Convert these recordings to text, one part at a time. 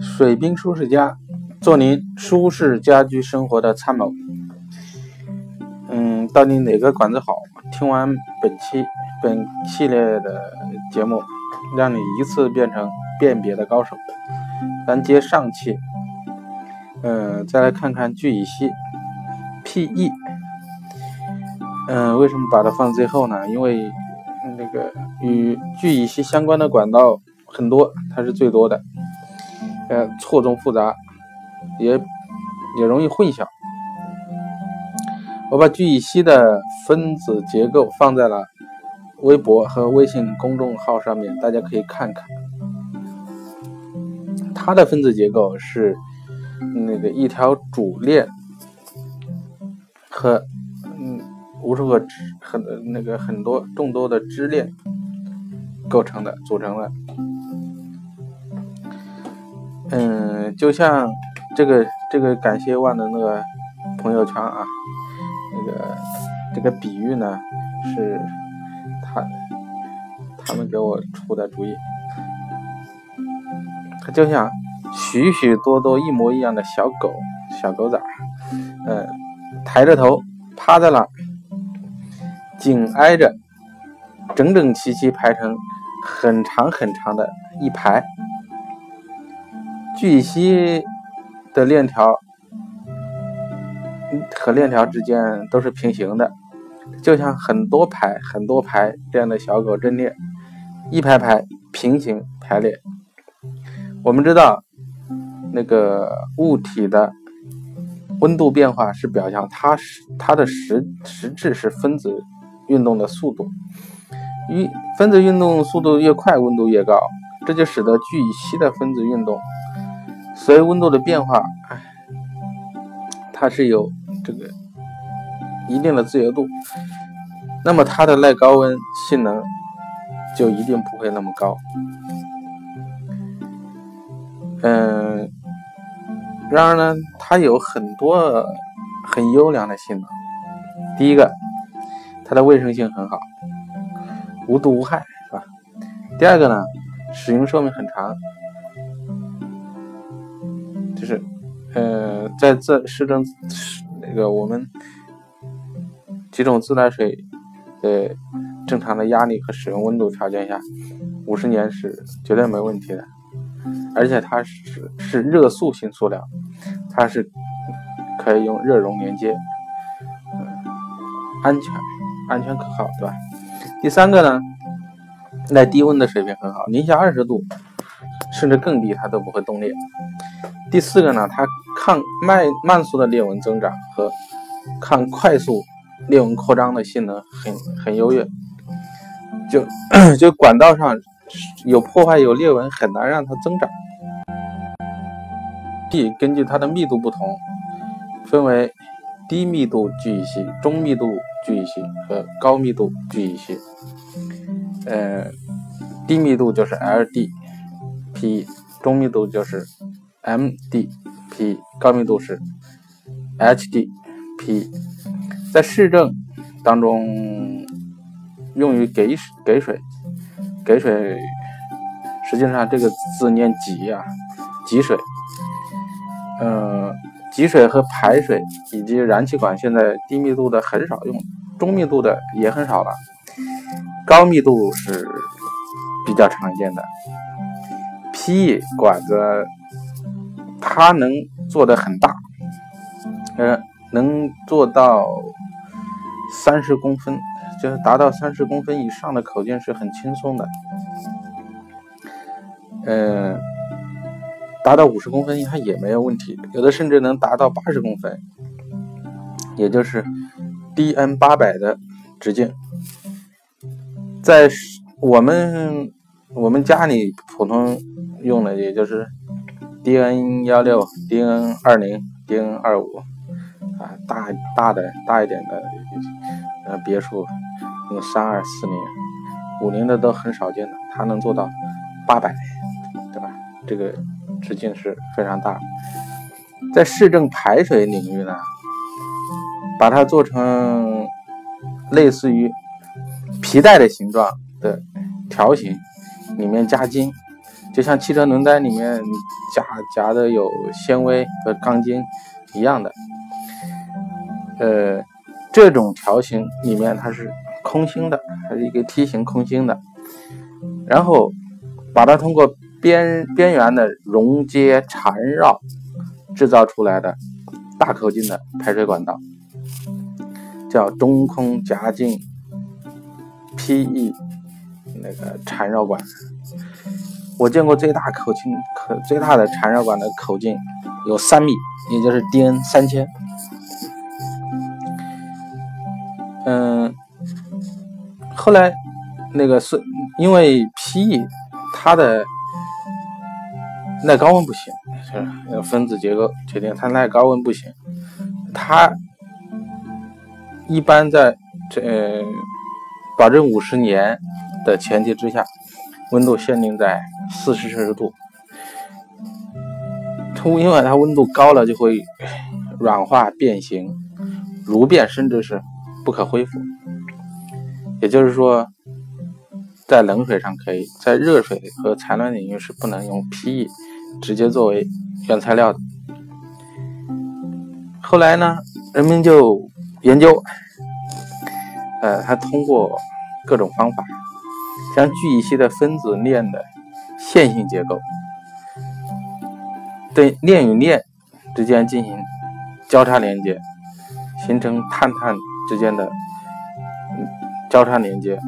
水冰舒适家，做您舒适家居生活的参谋。嗯，到底哪个管子好？听完本期本系列的节目，让你一次变成辨别的高手。咱接上期，嗯，再来看看聚乙烯 PE。嗯，为什么把它放最后呢？因为那个与聚乙烯相关的管道很多，它是最多的。呃，错综复杂，也也容易混淆。我把聚乙烯的分子结构放在了微博和微信公众号上面，大家可以看看。它的分子结构是那个一条主链和嗯无数个支很那个很多众多的支链构成的，组成的。嗯，就像这个这个感谢万的那个朋友圈啊，那个这个比喻呢，是他他们给我出的主意。它就像许许多多一模一样的小狗小狗崽儿，嗯，抬着头趴在那儿，紧挨着，整整齐齐排成很长很长的一排。聚乙烯的链条和链条之间都是平行的，就像很多排很多排这样的小狗阵列，一排排平行排列。我们知道，那个物体的温度变化是表象，它是它的实实质是分子运动的速度，一分子运动速度越快，温度越高，这就使得聚乙烯的分子运动。随温度的变化，哎，它是有这个一定的自由度，那么它的耐高温性能就一定不会那么高。嗯，然而呢，它有很多很优良的性能。第一个，它的卫生性很好，无毒无害，是吧？第二个呢，使用寿命很长。就是，呃，在这市政那个我们几种自来水的正常的压力和使用温度条件下，五十年是绝对没问题的。而且它是是热塑性塑料，它是可以用热熔连接，安全安全可靠，对吧？第三个呢，耐低温的水平很好，零下二十度甚至更低它都不会冻裂。第四个呢，它抗慢慢速的裂纹增长和抗快速裂纹扩张的性能很很优越，就就管道上有破坏有裂纹很难让它增长。D 根据它的密度不同，分为低密度聚乙烯、中密度聚乙烯和高密度聚乙烯。呃，低密度就是 LD-PE，中密度就是。MDP 高密度是 HDP，在市政当中用于给给水，给水实际上这个字念给呀，给水。嗯，给水和排水以及燃气管现在低密度的很少用，中密度的也很少了，高密度是比较常见的。P E 管子。它能做的很大，呃，能做到三十公分，就是达到三十公分以上的口径是很轻松的，呃，达到五十公分它也没有问题，有的甚至能达到八十公分，也就是 DN 八百的直径，在我们我们家里普通用的也就是。DN 幺六、DN 二零、DN 二五，啊，大大的大一点的，呃，别墅用三二四零、五零的都很少见的，它能做到八百，对吧？这个直径是非常大。在市政排水领域呢，把它做成类似于皮带的形状的条形，里面加筋，就像汽车轮胎里面夹夹的有纤维和钢筋一样的。呃，这种条形里面它是空心的，它是一个梯形空心的，然后把它通过边边缘的熔接缠绕制造出来的大口径的排水管道，叫中空夹径 PE 那个缠绕管。我见过最大口径可最大的缠绕管的口径有三米，也就是 DN 三千。嗯，后来那个是因为 PE 它的耐高温不行，是分子结构决定它耐高温不行。它一般在这保证五十年的前提之下，温度限定在四十摄氏度。它因为它温度高了就会软化变形、如变，甚至是。不可恢复，也就是说，在冷水上可以，在热水和采暖领域是不能用 PE 直接作为原材料的。后来呢，人们就研究，呃，他通过各种方法，将聚乙烯的分子链的线性结构，对链与链之间进行交叉连接，形成碳碳。之间的交叉连接，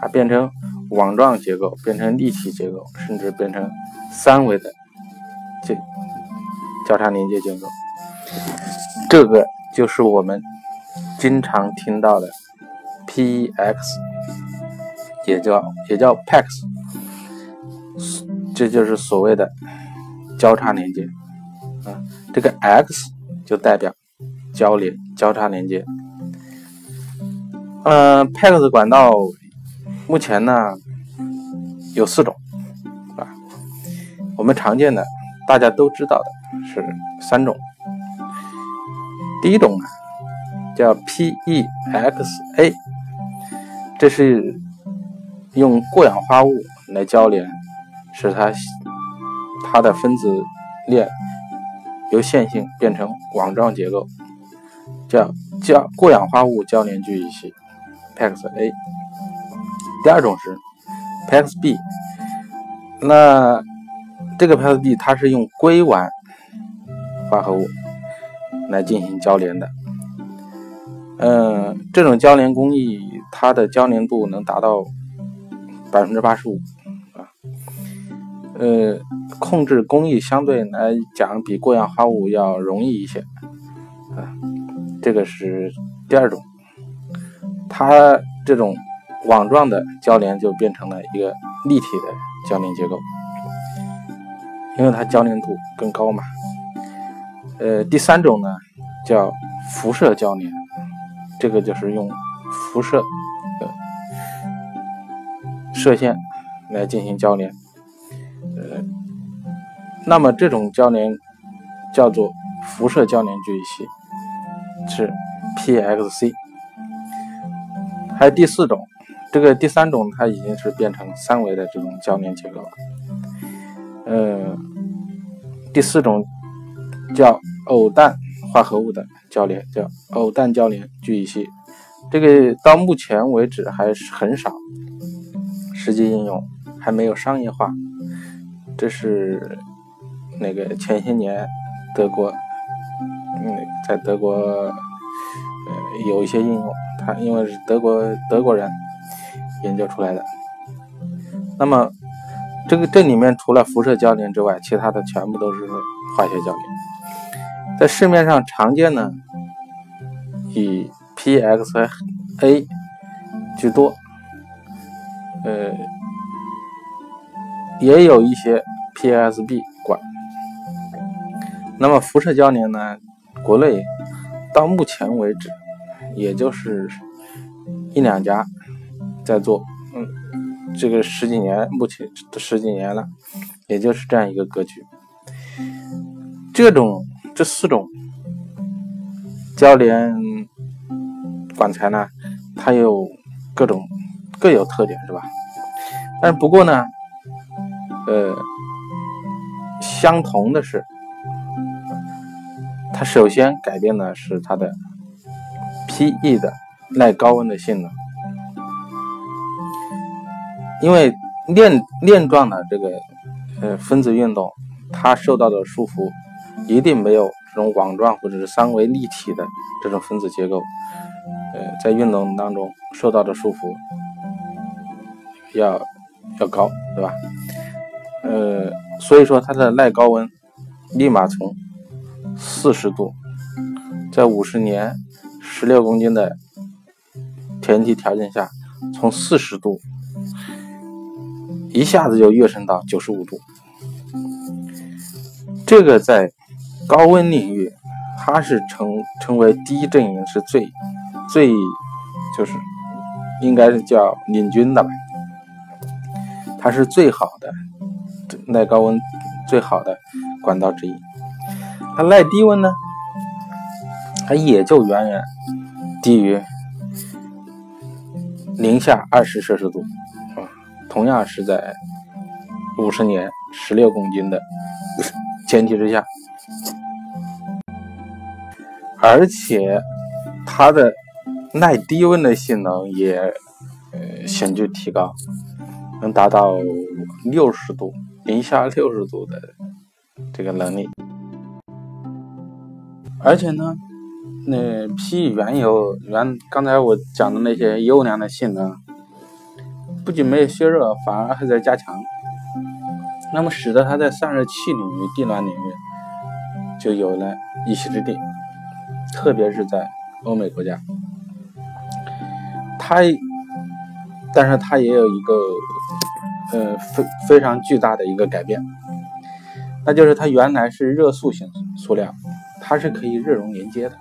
啊，变成网状结构，变成立体结构，甚至变成三维的这交叉连接结构。这个就是我们经常听到的 PEX，也叫也叫 PEX，这就是所谓的交叉连接。啊，这个 X 就代表交连交叉连接。嗯，PEX 管道目前呢有四种，啊，我们常见的大家都知道的是三种。第一种呢叫 PEXA，这是用过氧化物来交联，使它它的分子链由线性变成网状结构，叫叫过氧化物交联聚乙烯。PEX-A，第二种是 PEX-B，那这个 PEX-B 它是用硅烷化合物来进行交联的，嗯，这种交联工艺它的交联度能达到百分之八十五啊，呃，控制工艺相对来讲比过氧化物要容易一些啊，这个是第二种。它这种网状的交联就变成了一个立体的交联结构，因为它交联度更高嘛。呃，第三种呢叫辐射交联，这个就是用辐射射线来进行交联。呃，那么这种交联叫做辐射交联聚乙烯，是 PXC。还有第四种，这个第三种它已经是变成三维的这种交联结构了。呃，第四种叫偶氮化合物的交联，叫偶氮交联聚乙烯。这个到目前为止还是很少，实际应用还没有商业化。这是那个前些年德国，嗯，在德国呃有一些应用。它因为是德国德国人研究出来的，那么这个这里面除了辐射交联之外，其他的全部都是化学交联。在市面上常见的以 PXA 居多，呃，也有一些 PSB 管。那么辐射交联呢，国内到目前为止。也就是一两家在做，嗯，这个十几年，目前十几年了，也就是这样一个格局。这种这四种交联管材呢，它有各种各有特点，是吧？但是不过呢，呃，相同的是，它首先改变的是它的 Pe 的耐高温的性能，因为链链状的这个呃分子运动，它受到的束缚一定没有这种网状或者是三维立体的这种分子结构，呃，在运动当中受到的束缚要要高，对吧？呃，所以说它的耐高温立马从四十度，在五十年十六公斤的前提条件下，从四十度一下子就跃升到九十五度。这个在高温领域，它是成成为第一阵营是最最就是应该是叫领军的吧，它是最好的。耐高温最好的管道之一，它耐低温呢，它也就远远低于零下二十摄氏度啊，同样是在五十年十六公斤的 前提之下，而且它的耐低温的性能也显著提高，能达到六十度。零下六十度的这个能力，而且呢，那 P 原有原刚才我讲的那些优良的性能，不仅没有削弱，反而还在加强，那么使得它在散热器领域、地暖领域就有了一席之地，特别是在欧美国家，它，但是它也有一个。呃，非非常巨大的一个改变，那就是它原来是热塑性塑料，它是可以热熔连接的。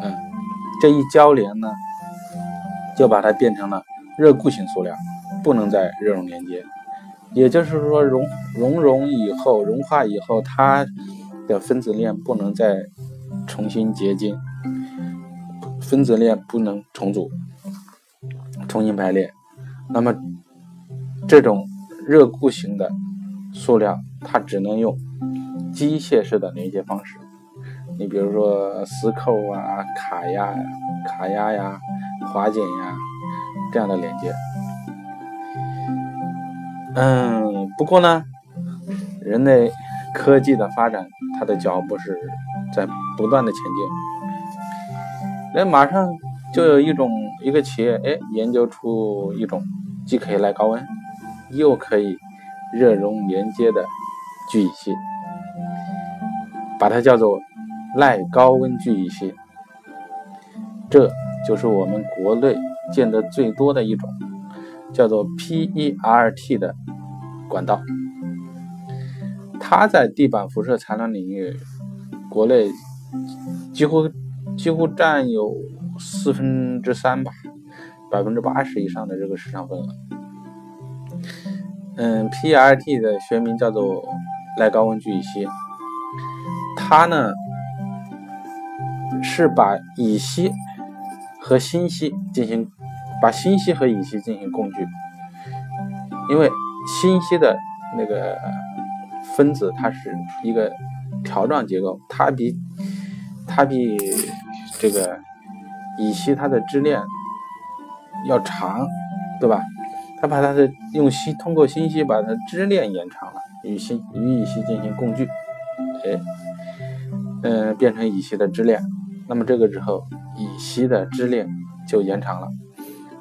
嗯，这一交联呢，就把它变成了热固性塑料，不能再热熔连接。也就是说，熔熔融以后，融化以后，它的分子链不能再重新结晶，分子链不能重组、重新排列，那么。这种热固型的塑料，它只能用机械式的连接方式。你比如说丝扣啊、卡压呀、卡压呀、滑剪呀这样的连接。嗯，不过呢，人类科技的发展，它的脚步是在不断的前进。那马上就有一种一个企业，哎，研究出一种既可以耐高温。又可以热熔连接的聚乙烯，把它叫做耐高温聚乙烯，这就是我们国内见得最多的一种叫做 PERT 的管道。它在地板辐射材料领域，国内几乎几乎占有四分之三吧，百分之八十以上的这个市场份额。嗯，PRT 的学名叫做耐高温聚乙烯，它呢是把乙烯和锌烯进行把锌烯和乙烯进行共聚，因为锌烯的那个分子它是一个条状结构，它比它比这个乙烯它的支链要长，对吧？它把它的用烯通过锌烯把它支链延长了，与锌与乙烯进行共聚，哎，嗯，变成乙烯的支链。那么这个时候，乙烯的支链就延长了。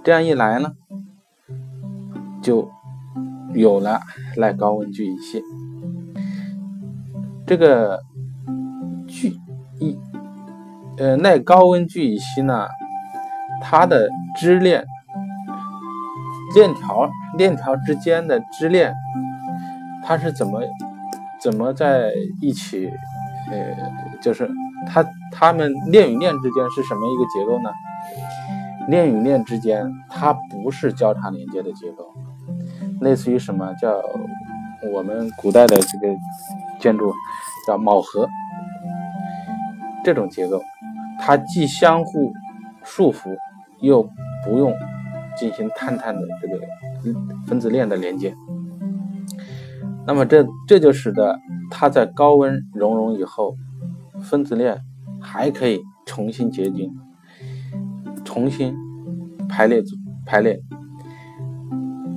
这样一来呢，就有了耐高温聚乙烯。这个聚乙呃耐高温聚乙烯呢，它的支链。链条链条之间的支链，它是怎么怎么在一起？呃，就是它它们链与链之间是什么一个结构呢？链与链之间它不是交叉连接的结构，类似于什么叫我们古代的这个建筑叫卯合这种结构，它既相互束缚，又不用。进行碳碳的这个分子链的连接，那么这这就使得它在高温熔融以后，分子链还可以重新结晶，重新排列组排列，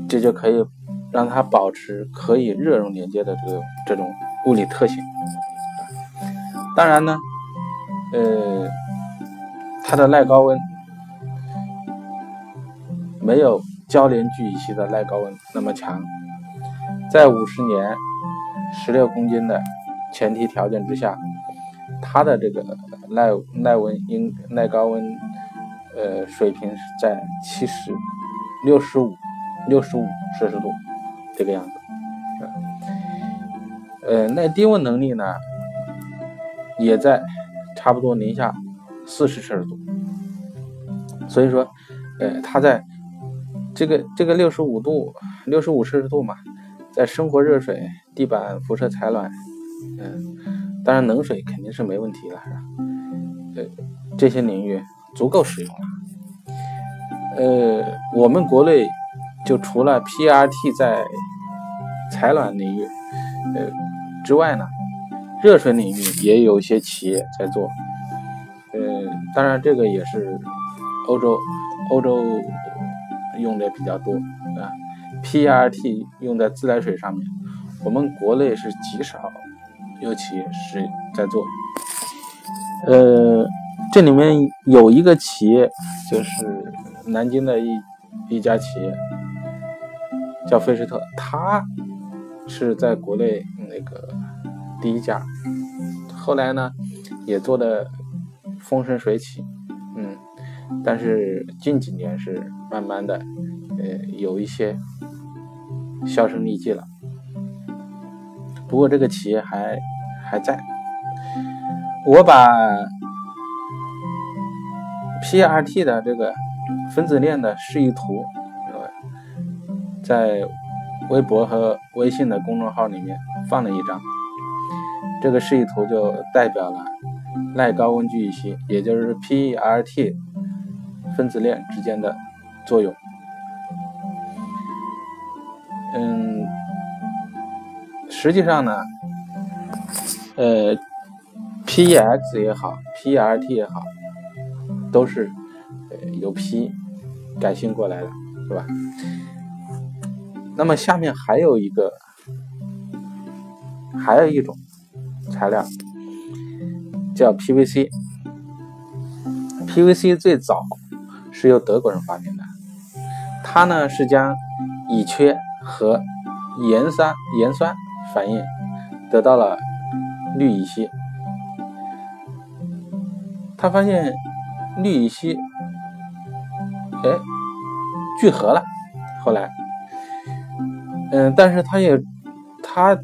这就可以让它保持可以热熔连接的这个这种物理特性。当然呢，呃，它的耐高温没有交联聚乙烯的耐高温那么强。在五十年十六公斤的前提条件之下，它的这个耐耐温应耐高温呃水平是在七十六十五六十五摄氏度这个样子。呃，耐低温能力呢，也在差不多零下四十摄氏度。所以说，呃，它在这个这个六十五度六十五摄氏度嘛。在生活热水、地板辐射采暖，嗯，当然冷水肯定是没问题了，是吧？呃，这些领域足够使用了。呃，我们国内就除了 PRT 在采暖领域，呃之外呢，热水领域也有一些企业在做。呃，当然这个也是欧洲欧洲用的比较多啊。PRT 用在自来水上面，我们国内是极少有企业是在做。呃，这里面有一个企业，就是南京的一一家企业，叫菲士特，它是在国内那个第一家，后来呢也做的风生水起，嗯，但是近几年是慢慢的，呃，有一些。销声匿迹了，不过这个企业还还在。我把 PRT 的这个分子链的示意图，呃在微博和微信的公众号里面放了一张。这个示意图就代表了耐高温聚乙烯，也就是 PRT 分子链之间的作用。嗯，实际上呢，呃，PEX 也好，PRT 也好，都是呃由 P 改性过来的，是吧？那么下面还有一个，还有一种材料叫 PVC。PVC 最早是由德国人发明，它呢是将乙炔。和盐酸盐酸反应得到了氯乙烯，他发现氯乙烯哎聚合了，后来。嗯，但是他也他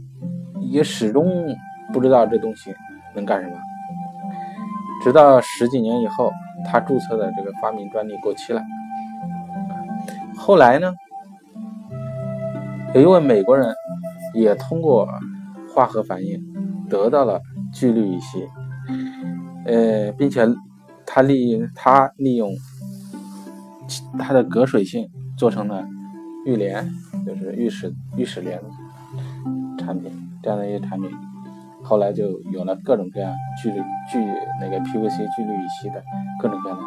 也始终不知道这东西能干什么，直到十几年以后，他注册的这个发明专利过期了，后来呢？有一位美国人也通过化合反应得到了聚氯乙烯，呃，并且他利他利用它的隔水性做成了浴帘，就是浴室浴室帘产品这样的一些产品，后来就有了各种各样聚氯聚那个 PVC 聚氯乙烯的各种各样的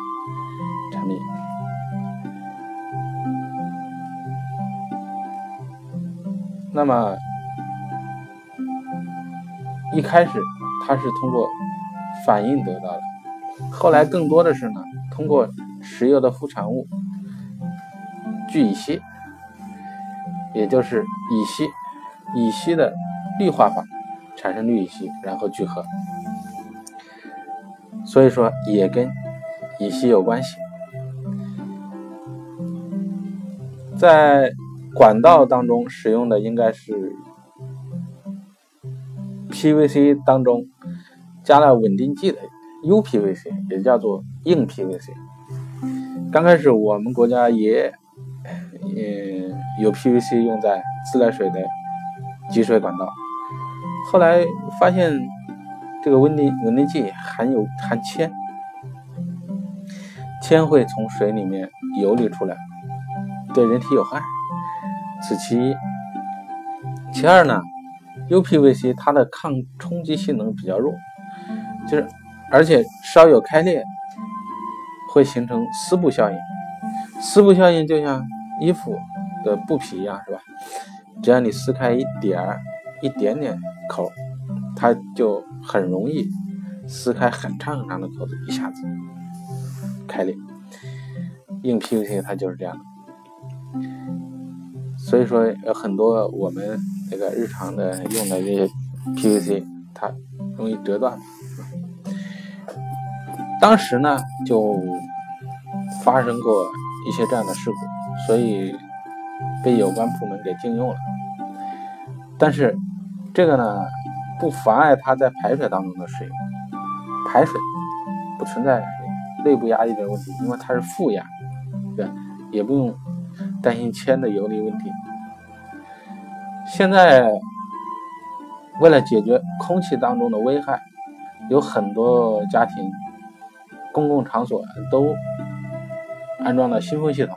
那么一开始它是通过反应得到的，后来更多的是呢通过石油的副产物聚乙烯，也就是乙烯，乙烯的氯化法产生氯乙烯，然后聚合，所以说也跟乙烯有关系，在。管道当中使用的应该是 PVC 当中加了稳定剂的 UPVC，也叫做硬 PVC。刚开始我们国家也也有 PVC 用在自来水的集水管道，后来发现这个稳定稳定剂含有含铅，铅会从水里面游离出来，对人体有害。此其一，其二呢，UPVC 它的抗冲击性能比较弱，就是而且稍有开裂会形成撕布效应。撕布效应就像衣服的布皮一样，是吧？只要你撕开一点儿、一点点口，它就很容易撕开很长很长的口子，一下子开裂。硬 PVC 它就是这样的，所以说有很多我们这个日常的用的这些 PVC，它容易折断。当时呢就发生过一些这样的事故，所以被有关部门给禁用了。但是这个呢不妨碍它在排水当中的使用，排水不存在内部压力的问题，因为它是负压。对，也不用担心铅的游离问题。现在为了解决空气当中的危害，有很多家庭、公共场所都安装了新风系统。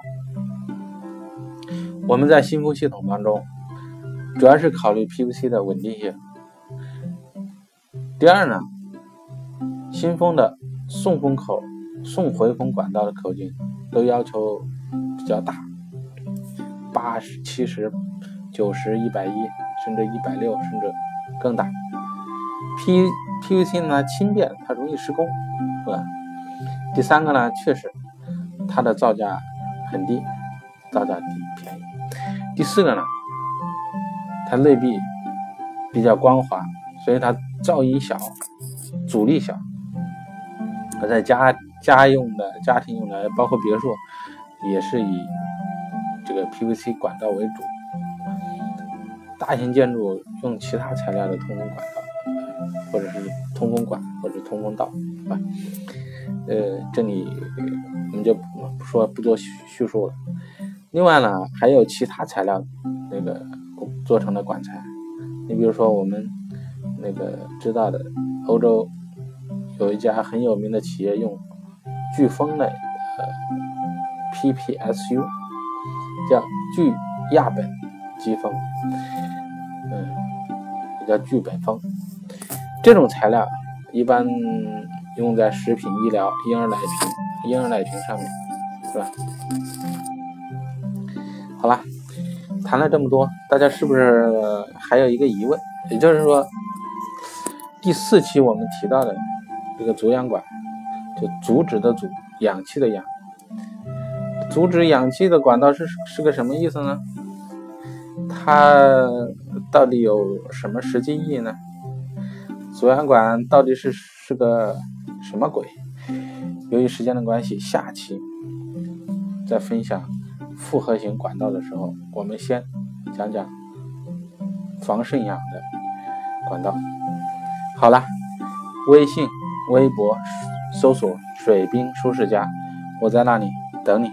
我们在新风系统当中，主要是考虑 PVC 的稳定性。第二呢，新风的送风口、送回风管道的口径。都要求比较大，八十七十、九十、一百一，甚至一百六，甚至更大。P PVC 呢轻便，它容易施工，是吧？第三个呢，确实它的造价很低，造价低便宜。第四个呢，它内壁比较光滑，所以它噪音小，阻力小。我在家。家用的、家庭用的，包括别墅，也是以这个 PVC 管道为主。大型建筑用其他材料的通风管道，或者是通风管，或者通风道，啊？呃，这里我们就不说不做叙述了。另外呢，还有其他材料那个做成的管材，你比如说我们那个知道的，欧洲有一家很有名的企业用。飓风类的 PPSU 叫聚亚苯基风，嗯，也叫聚苯风。这种材料一般用在食品、医疗、婴儿奶瓶、婴儿奶瓶上面，是吧？好了，谈了这么多，大家是不是还有一个疑问？也就是说，第四期我们提到的这个足氧管。就阻止的阻，氧气的氧，阻止氧气的管道是是个什么意思呢？它到底有什么实际意义呢？阻氧管到底是是个什么鬼？由于时间的关系，下期在分享复合型管道的时候，我们先讲讲防渗氧的管道。好了，微信、微博。搜索“水兵舒适家”，我在那里等你。